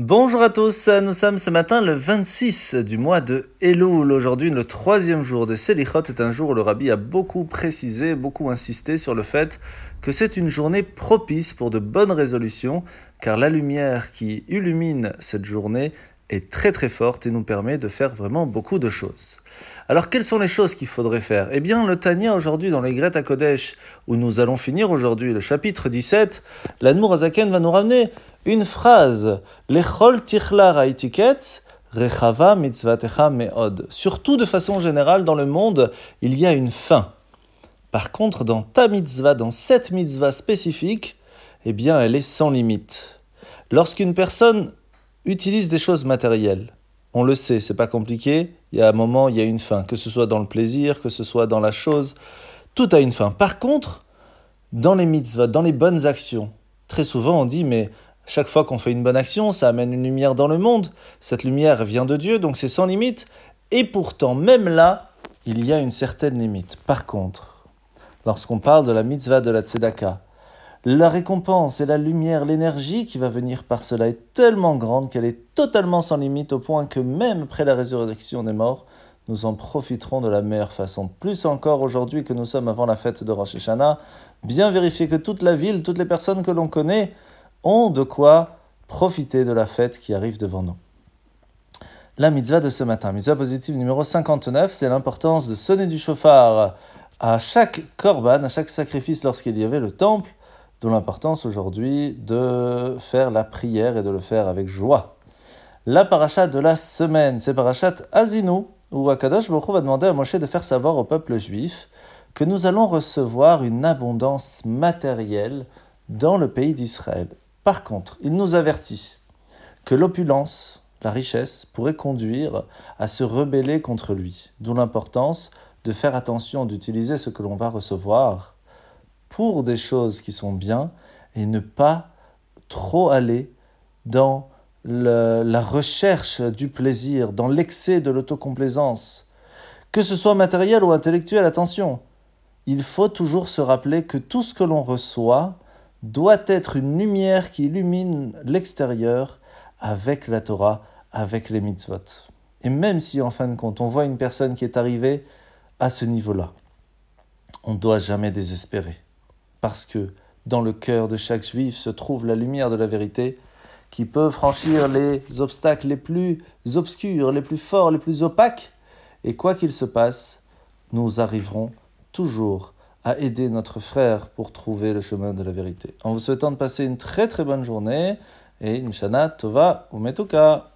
Bonjour à tous, nous sommes ce matin le 26 du mois de Elul. Aujourd'hui, le troisième jour de Selichot est un jour où le rabbi a beaucoup précisé, beaucoup insisté sur le fait que c'est une journée propice pour de bonnes résolutions, car la lumière qui illumine cette journée est très très forte et nous permet de faire vraiment beaucoup de choses. Alors quelles sont les choses qu'il faudrait faire? Eh bien le Tania aujourd'hui dans les Greta Kodesh où nous allons finir aujourd'hui le chapitre 17, l'Admour Azaken va nous ramener une phrase Lechol tichlar haitiketz rechava mitzvatecha meod. Surtout de façon générale dans le monde, il y a une fin. Par contre, dans ta mitzvah, dans cette mitzvah spécifique, eh bien, elle est sans limite. Lorsqu'une personne utilise des choses matérielles. On le sait, c'est pas compliqué. Il y a un moment, il y a une fin, que ce soit dans le plaisir, que ce soit dans la chose, tout a une fin. Par contre, dans les mitzvahs, dans les bonnes actions, très souvent on dit mais chaque fois qu'on fait une bonne action, ça amène une lumière dans le monde. Cette lumière vient de Dieu, donc c'est sans limite. Et pourtant, même là, il y a une certaine limite. Par contre, lorsqu'on parle de la mitzvah de la tzedaka, la récompense et la lumière, l'énergie qui va venir par cela est tellement grande qu'elle est totalement sans limite au point que même après la résurrection des morts, nous en profiterons de la meilleure façon. Plus encore aujourd'hui que nous sommes avant la fête de Rosh Hashanah, bien vérifier que toute la ville, toutes les personnes que l'on connaît ont de quoi profiter de la fête qui arrive devant nous. La mitzvah de ce matin, mitzvah positive numéro 59, c'est l'importance de sonner du chauffard à chaque korban, à chaque sacrifice lorsqu'il y avait le temple, D'où l'importance aujourd'hui de faire la prière et de le faire avec joie. La parachat de la semaine, c'est parachat Azinu, où Akadosh Baruch va demander à Moshe de faire savoir au peuple juif que nous allons recevoir une abondance matérielle dans le pays d'Israël. Par contre, il nous avertit que l'opulence, la richesse, pourrait conduire à se rebeller contre lui. D'où l'importance de faire attention d'utiliser ce que l'on va recevoir pour des choses qui sont bien et ne pas trop aller dans la recherche du plaisir, dans l'excès de l'autocomplaisance. Que ce soit matériel ou intellectuel, attention, il faut toujours se rappeler que tout ce que l'on reçoit doit être une lumière qui illumine l'extérieur avec la Torah, avec les mitzvot. Et même si en fin de compte on voit une personne qui est arrivée à ce niveau-là, on ne doit jamais désespérer parce que dans le cœur de chaque juif se trouve la lumière de la vérité qui peut franchir les obstacles les plus obscurs, les plus forts, les plus opaques. Et quoi qu'il se passe, nous arriverons toujours à aider notre frère pour trouver le chemin de la vérité. En vous souhaitant de passer une très très bonne journée et une Tova ou Metuka.